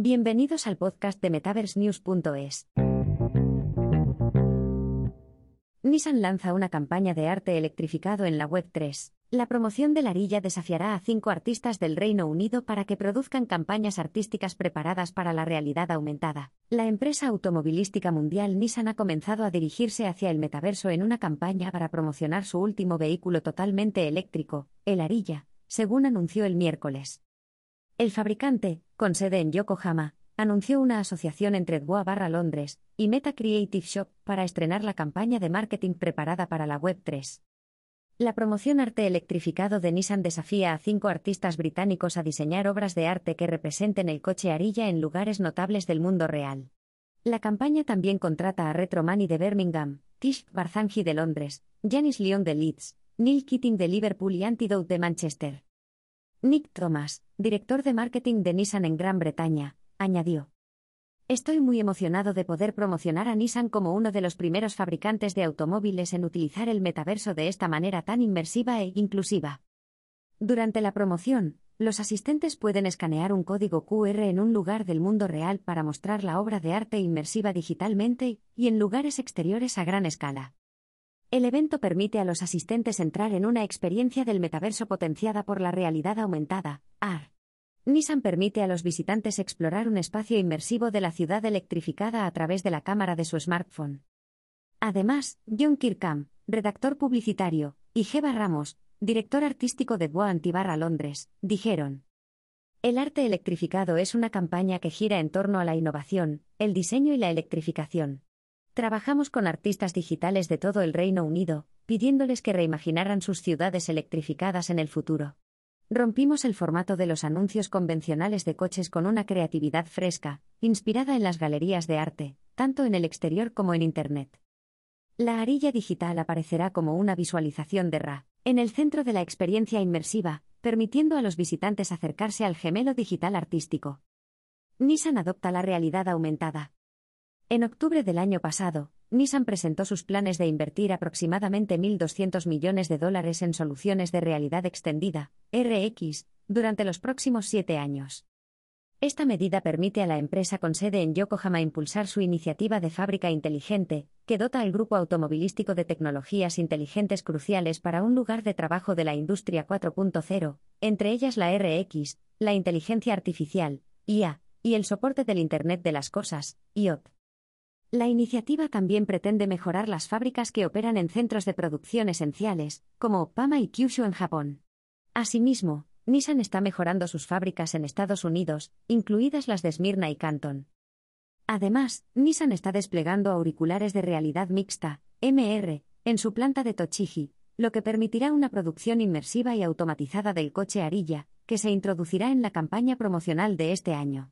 Bienvenidos al podcast de MetaverseNews.es. Nissan lanza una campaña de arte electrificado en la Web3. La promoción de la Arilla desafiará a cinco artistas del Reino Unido para que produzcan campañas artísticas preparadas para la realidad aumentada. La empresa automovilística mundial Nissan ha comenzado a dirigirse hacia el metaverso en una campaña para promocionar su último vehículo totalmente eléctrico, el Arilla, según anunció el miércoles. El fabricante, con sede en Yokohama, anunció una asociación entre Dwa barra Londres y Meta Creative Shop para estrenar la campaña de marketing preparada para la Web3. La promoción arte electrificado de Nissan desafía a cinco artistas británicos a diseñar obras de arte que representen el coche Arilla en lugares notables del mundo real. La campaña también contrata a Retro Money de Birmingham, Tish Barzanji de Londres, Janice Lyon de Leeds, Neil Keating de Liverpool y Antidote de Manchester. Nick Thomas, director de marketing de Nissan en Gran Bretaña, añadió. Estoy muy emocionado de poder promocionar a Nissan como uno de los primeros fabricantes de automóviles en utilizar el metaverso de esta manera tan inmersiva e inclusiva. Durante la promoción, los asistentes pueden escanear un código QR en un lugar del mundo real para mostrar la obra de arte inmersiva digitalmente y en lugares exteriores a gran escala. El evento permite a los asistentes entrar en una experiencia del metaverso potenciada por la realidad aumentada, AR. Nissan permite a los visitantes explorar un espacio inmersivo de la ciudad electrificada a través de la cámara de su smartphone. Además, John Kirkham, redactor publicitario, y Jeva Ramos, director artístico de Boa Antibarra Londres, dijeron. El arte electrificado es una campaña que gira en torno a la innovación, el diseño y la electrificación. Trabajamos con artistas digitales de todo el Reino Unido, pidiéndoles que reimaginaran sus ciudades electrificadas en el futuro. Rompimos el formato de los anuncios convencionales de coches con una creatividad fresca, inspirada en las galerías de arte, tanto en el exterior como en Internet. La arilla digital aparecerá como una visualización de Ra, en el centro de la experiencia inmersiva, permitiendo a los visitantes acercarse al gemelo digital artístico. Nissan adopta la realidad aumentada. En octubre del año pasado, Nissan presentó sus planes de invertir aproximadamente 1.200 millones de dólares en soluciones de realidad extendida, RX, durante los próximos siete años. Esta medida permite a la empresa con sede en Yokohama impulsar su iniciativa de fábrica inteligente, que dota al grupo automovilístico de tecnologías inteligentes cruciales para un lugar de trabajo de la industria 4.0, entre ellas la RX, la inteligencia artificial, IA, y el soporte del Internet de las Cosas, IoT. La iniciativa también pretende mejorar las fábricas que operan en centros de producción esenciales, como Pama y Kyushu en Japón. Asimismo, Nissan está mejorando sus fábricas en Estados Unidos, incluidas las de Smyrna y Canton. Además, Nissan está desplegando auriculares de realidad mixta, MR, en su planta de Tochigi, lo que permitirá una producción inmersiva y automatizada del coche Arilla, que se introducirá en la campaña promocional de este año.